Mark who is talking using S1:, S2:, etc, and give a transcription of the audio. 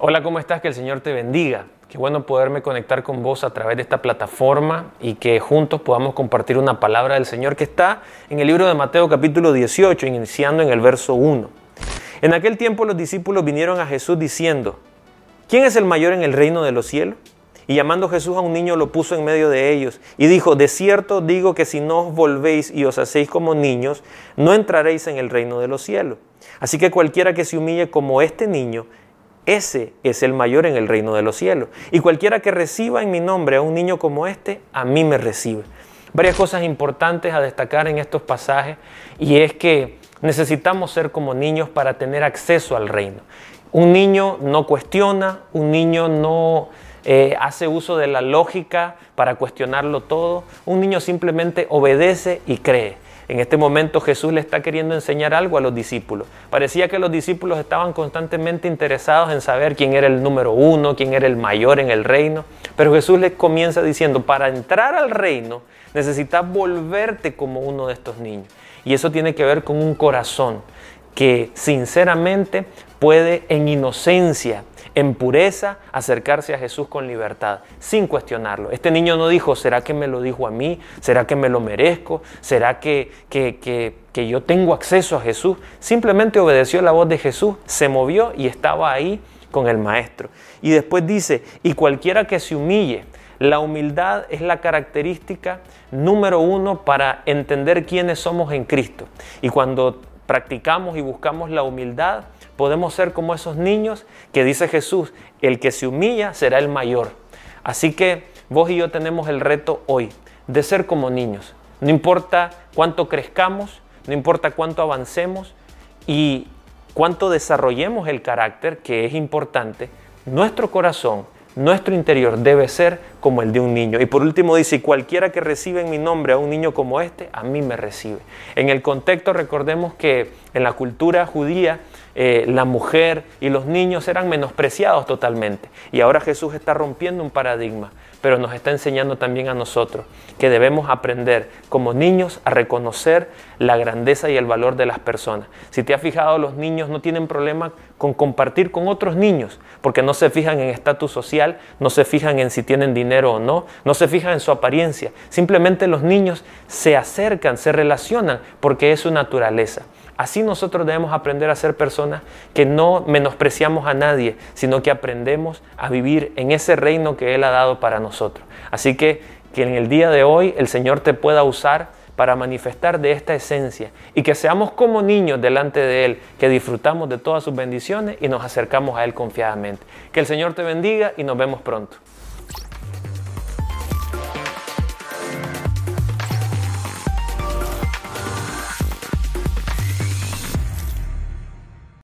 S1: Hola, ¿cómo estás? Que el Señor te bendiga. Qué bueno poderme conectar con vos a través de esta plataforma y que juntos podamos compartir una palabra del Señor que está en el libro de Mateo capítulo 18, iniciando en el verso 1. En aquel tiempo los discípulos vinieron a Jesús diciendo, ¿quién es el mayor en el reino de los cielos? Y llamando Jesús a un niño lo puso en medio de ellos y dijo, de cierto digo que si no os volvéis y os hacéis como niños, no entraréis en el reino de los cielos. Así que cualquiera que se humille como este niño, ese es el mayor en el reino de los cielos. Y cualquiera que reciba en mi nombre a un niño como este, a mí me recibe. Varias cosas importantes a destacar en estos pasajes y es que necesitamos ser como niños para tener acceso al reino. Un niño no cuestiona, un niño no eh, hace uso de la lógica para cuestionarlo todo, un niño simplemente obedece y cree. En este momento Jesús le está queriendo enseñar algo a los discípulos. Parecía que los discípulos estaban constantemente interesados en saber quién era el número uno, quién era el mayor en el reino. Pero Jesús les comienza diciendo, para entrar al reino necesitas volverte como uno de estos niños. Y eso tiene que ver con un corazón que sinceramente puede en inocencia, en pureza, acercarse a Jesús con libertad, sin cuestionarlo. Este niño no dijo, ¿será que me lo dijo a mí? ¿Será que me lo merezco? ¿Será que, que, que, yo tengo acceso a Jesús? Simplemente obedeció la voz de Jesús, se movió y estaba ahí con el Maestro. Y después dice, y cualquiera que se humille, la humildad es la característica número uno para entender quiénes somos en Cristo. Y cuando practicamos y buscamos la humildad, podemos ser como esos niños que dice Jesús, el que se humilla será el mayor. Así que vos y yo tenemos el reto hoy de ser como niños. No importa cuánto crezcamos, no importa cuánto avancemos y cuánto desarrollemos el carácter, que es importante, nuestro corazón nuestro interior debe ser como el de un niño. Y por último dice, cualquiera que recibe en mi nombre a un niño como este, a mí me recibe. En el contexto recordemos que en la cultura judía eh, la mujer y los niños eran menospreciados totalmente. Y ahora Jesús está rompiendo un paradigma pero nos está enseñando también a nosotros que debemos aprender como niños a reconocer la grandeza y el valor de las personas. Si te has fijado, los niños no tienen problema con compartir con otros niños, porque no se fijan en estatus social, no se fijan en si tienen dinero o no, no se fijan en su apariencia. Simplemente los niños se acercan, se relacionan, porque es su naturaleza. Así nosotros debemos aprender a ser personas que no menospreciamos a nadie, sino que aprendemos a vivir en ese reino que Él ha dado para nosotros. Así que que en el día de hoy el Señor te pueda usar para manifestar de esta esencia y que seamos como niños delante de Él, que disfrutamos de todas sus bendiciones y nos acercamos a Él confiadamente. Que el Señor te bendiga y nos vemos pronto.